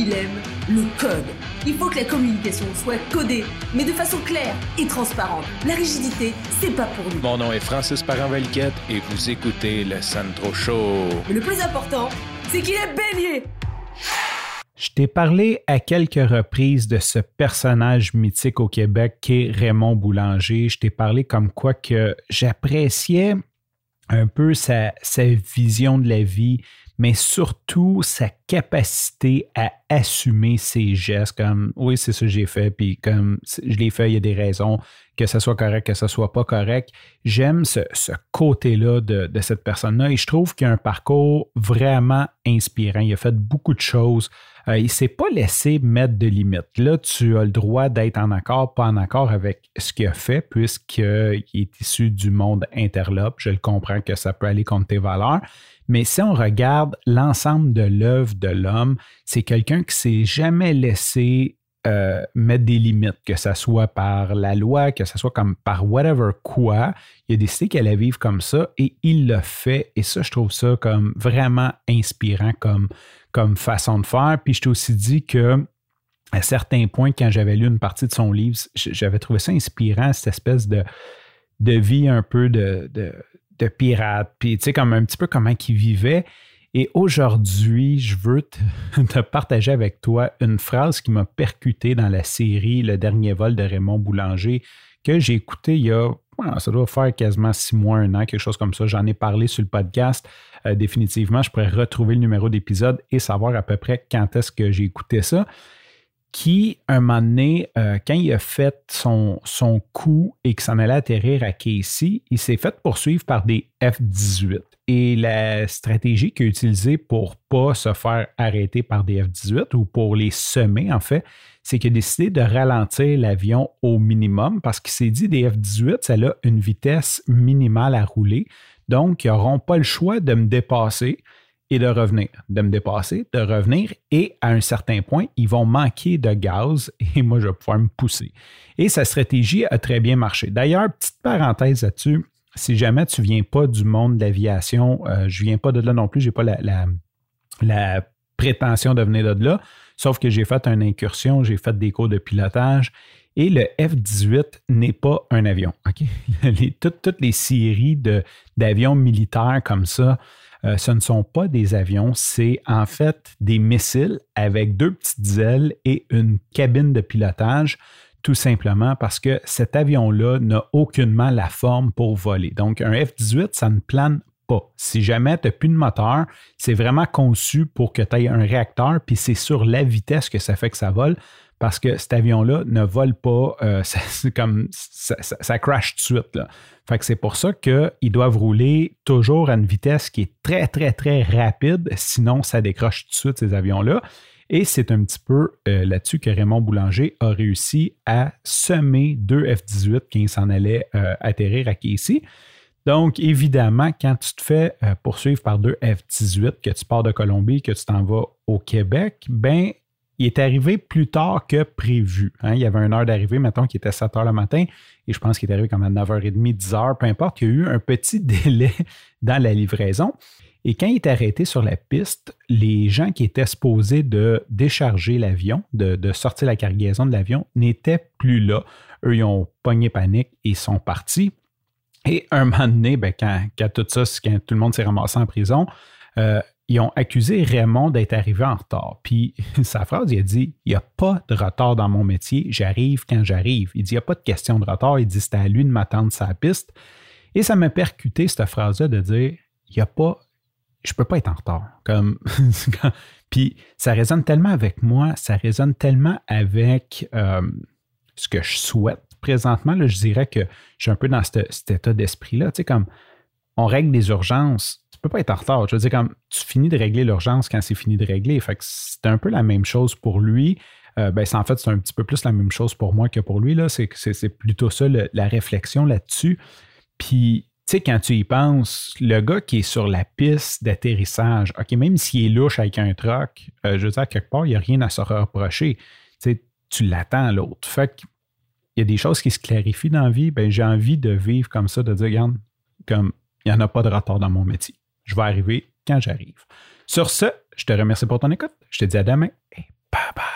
il aime le code. Il faut que la communication soit codée, mais de façon claire et transparente. La rigidité, c'est pas pour nous. Mon nom est Francis parent et vous écoutez le Sandro Show. Mais le plus important, c'est qu'il est bélier. Je t'ai parlé à quelques reprises de ce personnage mythique au Québec qui est Raymond Boulanger. Je t'ai parlé comme quoi que j'appréciais un peu sa, sa, vision de la vie, mais surtout sa capacité à assumer ses gestes, comme oui, c'est ça que j'ai fait, puis comme je l'ai fait, il y a des raisons, que ce soit correct, que ce soit pas correct. J'aime ce, côté-là de, de, cette personne-là et je trouve qu'il a un parcours vraiment inspirant. Il a fait beaucoup de choses. Euh, il ne s'est pas laissé mettre de limites. Là, tu as le droit d'être en accord, pas en accord avec ce qu'il a fait, puisqu'il est issu du monde interlope. Je le comprends que ça peut aller contre tes valeurs. Mais si on regarde l'ensemble de l'œuvre de l'homme, c'est quelqu'un qui s'est jamais laissé euh, mettre des limites, que ce soit par la loi, que ce soit comme par whatever quoi. Il a décidé qu'elle allait vivre comme ça et il l'a fait. Et ça, je trouve ça comme vraiment inspirant comme, comme façon de faire. Puis je t'ai aussi dit que à certains points, quand j'avais lu une partie de son livre, j'avais trouvé ça inspirant, cette espèce de, de vie un peu de, de pirate, puis tu sais, comme un petit peu comment il vivait. Et aujourd'hui, je veux te, partager avec toi une phrase qui m'a percuté dans la série Le dernier vol de Raymond Boulanger, que j'ai écouté il y a, ça doit faire quasiment six mois, un an, quelque chose comme ça. J'en ai parlé sur le podcast. Euh, définitivement, je pourrais retrouver le numéro d'épisode et savoir à peu près quand est-ce que j'ai écouté ça qui, un moment donné, euh, quand il a fait son, son coup et qu'il s'en allait atterrir à Casey, il s'est fait poursuivre par des F-18. Et la stratégie qu'il a utilisée pour ne pas se faire arrêter par des F-18 ou pour les semer, en fait, c'est qu'il a décidé de ralentir l'avion au minimum parce qu'il s'est dit des F-18, ça a une vitesse minimale à rouler. Donc, ils n'auront pas le choix de me dépasser et de revenir, de me dépasser, de revenir, et à un certain point, ils vont manquer de gaz et moi, je vais pouvoir me pousser. Et sa stratégie a très bien marché. D'ailleurs, petite parenthèse là-dessus, si jamais tu ne viens pas du monde de l'aviation, euh, je ne viens pas de là non plus, je n'ai pas la, la, prétention de venir de là, sauf que j'ai fait une incursion, j'ai fait des cours de pilotage. Et le F-18 n'est pas un avion. toutes, toutes, les séries d'avions militaires comme ça, euh, ce ne sont pas des avions, c'est en fait des missiles avec deux petites ailes et une cabine de pilotage, tout simplement parce que cet avion-là n'a aucunement la forme pour voler. Donc, un F-18, ça ne plane pas. Si jamais tu n'as plus de moteur, c'est vraiment conçu pour que tu aies un réacteur, puis c'est sur la vitesse que ça fait que ça vole parce que cet avion-là ne vole pas, euh, comme ça, crash tout de suite. C'est pour ça qu'ils doivent rouler toujours à une vitesse qui est très, très, très rapide, sinon ça décroche tout de suite ces avions-là. Et c'est un petit peu euh, là-dessus que Raymond Boulanger a réussi à semer deux F-18 qui s'en allaient euh, atterrir à Casey. Donc, évidemment, quand tu te fais poursuivre par deux F-18, que tu pars de Colombie, que tu t'en vas au Québec, ben il est arrivé plus tard que prévu. Hein. Il y avait une heure d'arrivée, mettons, qui était 7 heures le matin, et je pense qu'il est arrivé comme à 9h30, 10h, peu importe. Il y a eu un petit délai dans la livraison. Et quand il est arrêté sur la piste, les gens qui étaient supposés de décharger l'avion, de, sortir la cargaison de l'avion, n'étaient plus là. Eux, ils ont pogné panique et sont partis. Et un moment donné, ben, quand, tout ça, quand tout le monde s'est ramassé en prison, euh, ils ont accusé Raymond d'être arrivé en retard. Puis sa phrase, il a dit Il n'y a pas de retard dans mon métier, j'arrive quand j'arrive. Il dit Il n'y a pas de question de retard. Il dit C'était à lui de m'attendre sa piste. Et ça m'a percuté, cette phrase-là, de dire Il n'y a pas, je ne peux pas être en retard. Comme, puis ça résonne tellement avec moi, ça résonne tellement avec euh, ce que je souhaite. Présentement, je dirais que je suis un peu dans cet, état d'esprit-là. On règle des urgences tu peux pas être en retard. Je veux dire, tu finis de régler l'urgence quand c'est fini de régler. Fait que c'est un peu la même chose pour lui. Euh, ben, en fait, c'est un petit peu plus la même chose pour moi que pour lui. C'est, plutôt ça la réflexion là-dessus. Puis, quand tu y penses, le gars qui est sur la piste d'atterrissage, OK, même s'il est louche avec un truck, euh, je veux dire, quelque part, il n'y a rien à se reprocher. Tu sais, tu l'attends l'autre. Fait qu'il y a des choses qui se clarifient dans la vie. Ben, j'ai envie de vivre comme ça, de dire, regarde, comme il n'y en a pas de retard dans mon métier. Je vais arriver quand j'arrive. Sur ce, je te remercie pour ton écoute. Je te dis à demain et Bye bye.